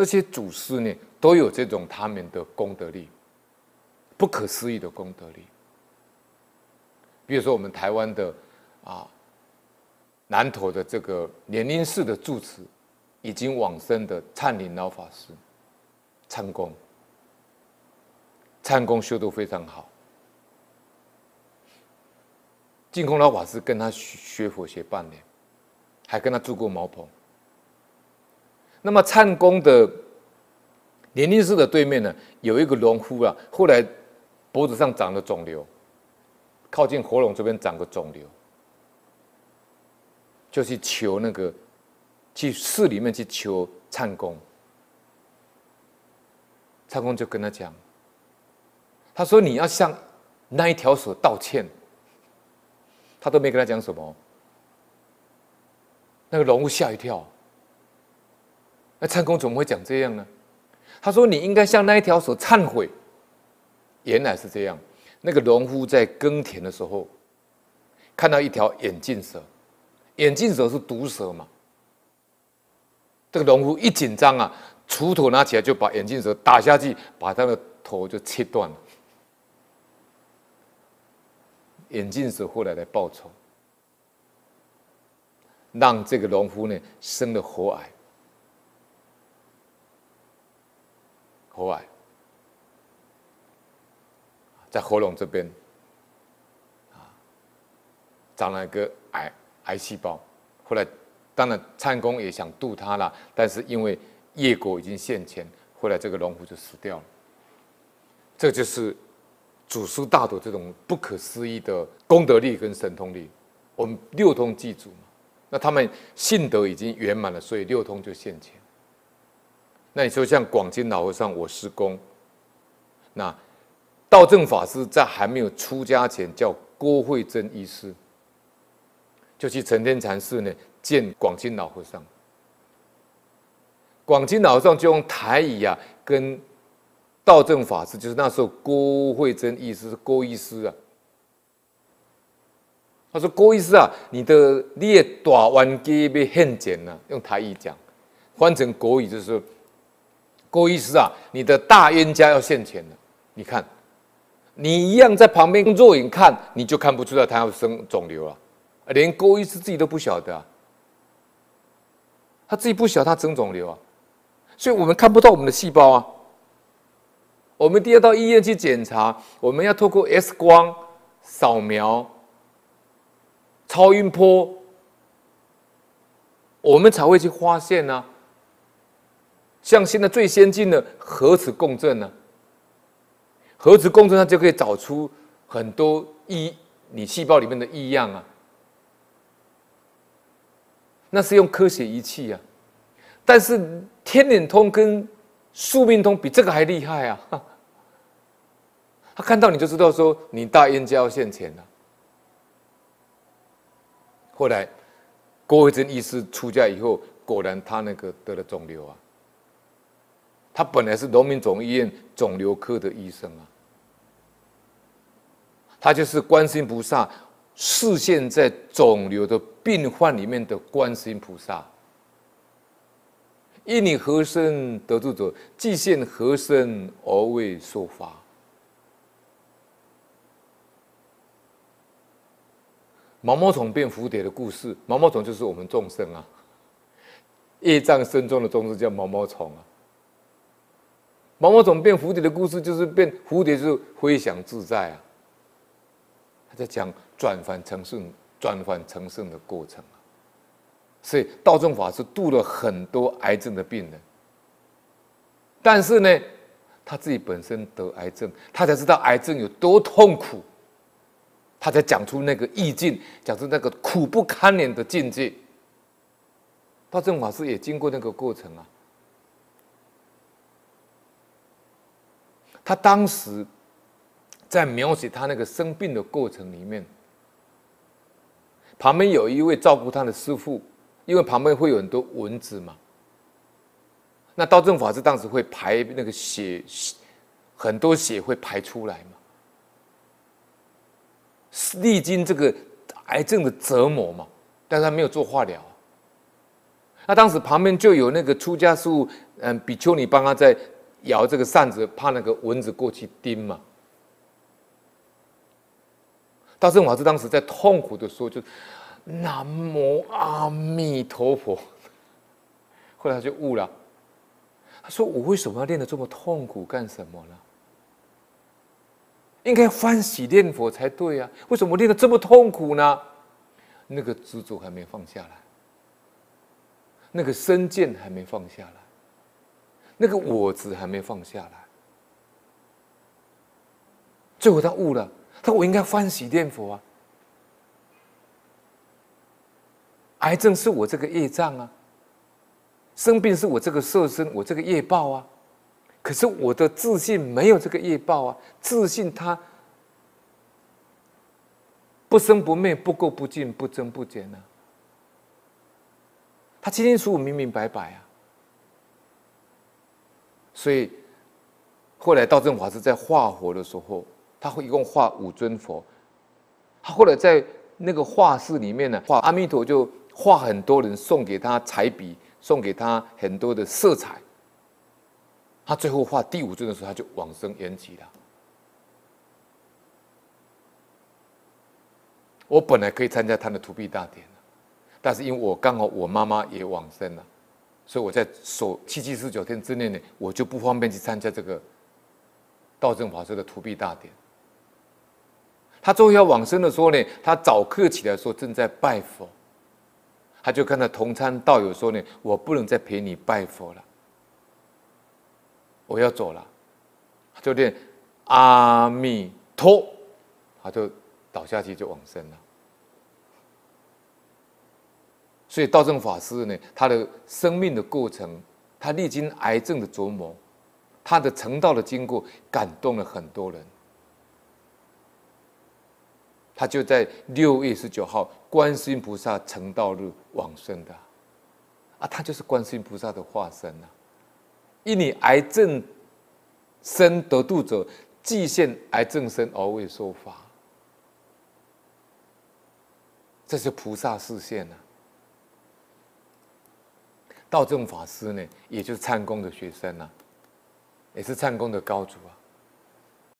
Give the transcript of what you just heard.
这些祖师呢，都有这种他们的功德力，不可思议的功德力。比如说，我们台湾的啊南投的这个莲林寺的住持，已经往生的灿林老法师，灿公，灿公修得非常好。净空老法师跟他学佛学半年，还跟他住过茅棚。那么灿公的莲林寺的对面呢，有一个农夫啊，后来脖子上长了肿瘤，靠近喉咙这边长个肿瘤，就去求那个，去寺里面去求灿公。灿公就跟他讲，他说你要向那一条蛇道歉。他都没跟他讲什么，那个农夫吓一跳。那灿公怎么会讲这样呢？他说：“你应该向那一条蛇忏悔。”原来是这样。那个农夫在耕田的时候，看到一条眼镜蛇，眼镜蛇是毒蛇嘛。这个农夫一紧张啊，锄头拿起来就把眼镜蛇打下去，把他的头就切断了。眼镜蛇后来来报仇，让这个农夫呢生了喉癌，喉癌在喉咙这边啊长了一个癌癌细胞。后来当然灿公也想度他了，但是因为业果已经现前，后来这个农夫就死掉了。这就是。祖师大德这种不可思议的功德力跟神通力，我们六通祭祖嘛。那他们信德已经圆满了，所以六通就现前。那你说像广钦老和尚，我师公，那道正法师在还没有出家前叫郭慧珍医师，就去承天禅寺呢见广钦老和尚。广钦老和尚就用台语啊跟。道正法师就是那时候郭慧珍医师，郭医师啊。他说：“郭医师啊，你的列大弯机被现剪了。”用台语讲，换成国语就是说：“郭医师啊，你的大冤家要现钱了。你看，你一样在旁边若隐看，你就看不出来他要生肿瘤了。连郭医师自己都不晓得啊，他自己不晓得他生肿瘤啊，所以我们看不到我们的细胞啊。”我们第二到医院去检查，我们要透过 X 光扫描、超音波，我们才会去发现呢、像现在最先进的核磁共振呢、核磁共振它就可以找出很多异你细胞里面的异样啊。那是用科学仪器啊，但是天眼通跟宿命通比这个还厉害啊！他看到你就知道说你大冤家要现钱了。后来郭慧珍医师出家以后，果然他那个得了肿瘤啊。他本来是农民总医院肿瘤科的医生啊，他就是观世音菩萨示现在肿瘤的病患里面的观世音菩萨。因你何身得度者，即现何身而为说法。毛毛虫变蝴蝶的故事，毛毛虫就是我们众生啊，业障深重的众生叫毛毛虫啊。毛毛虫变蝴蝶的故事，就是变蝴蝶就是飞翔自在啊。他在讲转凡成圣、转凡成圣的过程啊。所以道正法师度了很多癌症的病人，但是呢，他自己本身得癌症，他才知道癌症有多痛苦。他才讲出那个意境，讲出那个苦不堪言的境界。道正法师也经过那个过程啊。他当时在描写他那个生病的过程里面，旁边有一位照顾他的师父，因为旁边会有很多蚊子嘛。那道正法师当时会排那个血，很多血会排出来嘛。历经这个癌症的折磨嘛，但是他没有做化疗，那当时旁边就有那个出家师父，嗯，比丘尼帮他在摇这个扇子，怕那个蚊子过去叮嘛。大正法师当时在痛苦的说：“就南无阿弥陀佛。”后来他就悟了，他说：“我为什么要练得这么痛苦干什么呢？应该欢喜念佛才对啊！为什么练得这么痛苦呢？那个执着还没放下来，那个身见还没放下来，那个我执还没放下来。最后他悟了。”他说：“我应该欢喜念佛啊！癌症是我这个业障啊，生病是我这个色身，我这个业报啊。可是我的自信没有这个业报啊，自信它不生不灭，不垢不净，不增不减啊。他清清楚楚、明明白白啊。所以后来道正法师在化佛的时候。”他会一共画五尊佛，他后来在那个画室里面呢，画阿弥陀就画很多人送给他彩笔，送给他很多的色彩。他最后画第五尊的时候，他就往生圆寂了。我本来可以参加他的荼毗大典，但是因为我刚好我妈妈也往生了，所以我在守七七四九天之内呢，我就不方便去参加这个道正法师的荼毗大典。他最后要往生的时候呢，他早课起来说正在拜佛，他就看到同参道友说呢，我不能再陪你拜佛了，我要走了，就念阿弥陀，他就倒下去就往生了。所以道正法师呢，他的生命的过程，他历经癌症的折磨，他的成道的经过，感动了很多人。他就在六月十九号，观世音菩萨成道日往生的，啊，他就是观世音菩萨的化身呐。因你癌症身得度者，既现癌症身而为说法，这是菩萨示现呐。道正法师呢，也就是忏公的学生呐，也是忏公的高祖啊。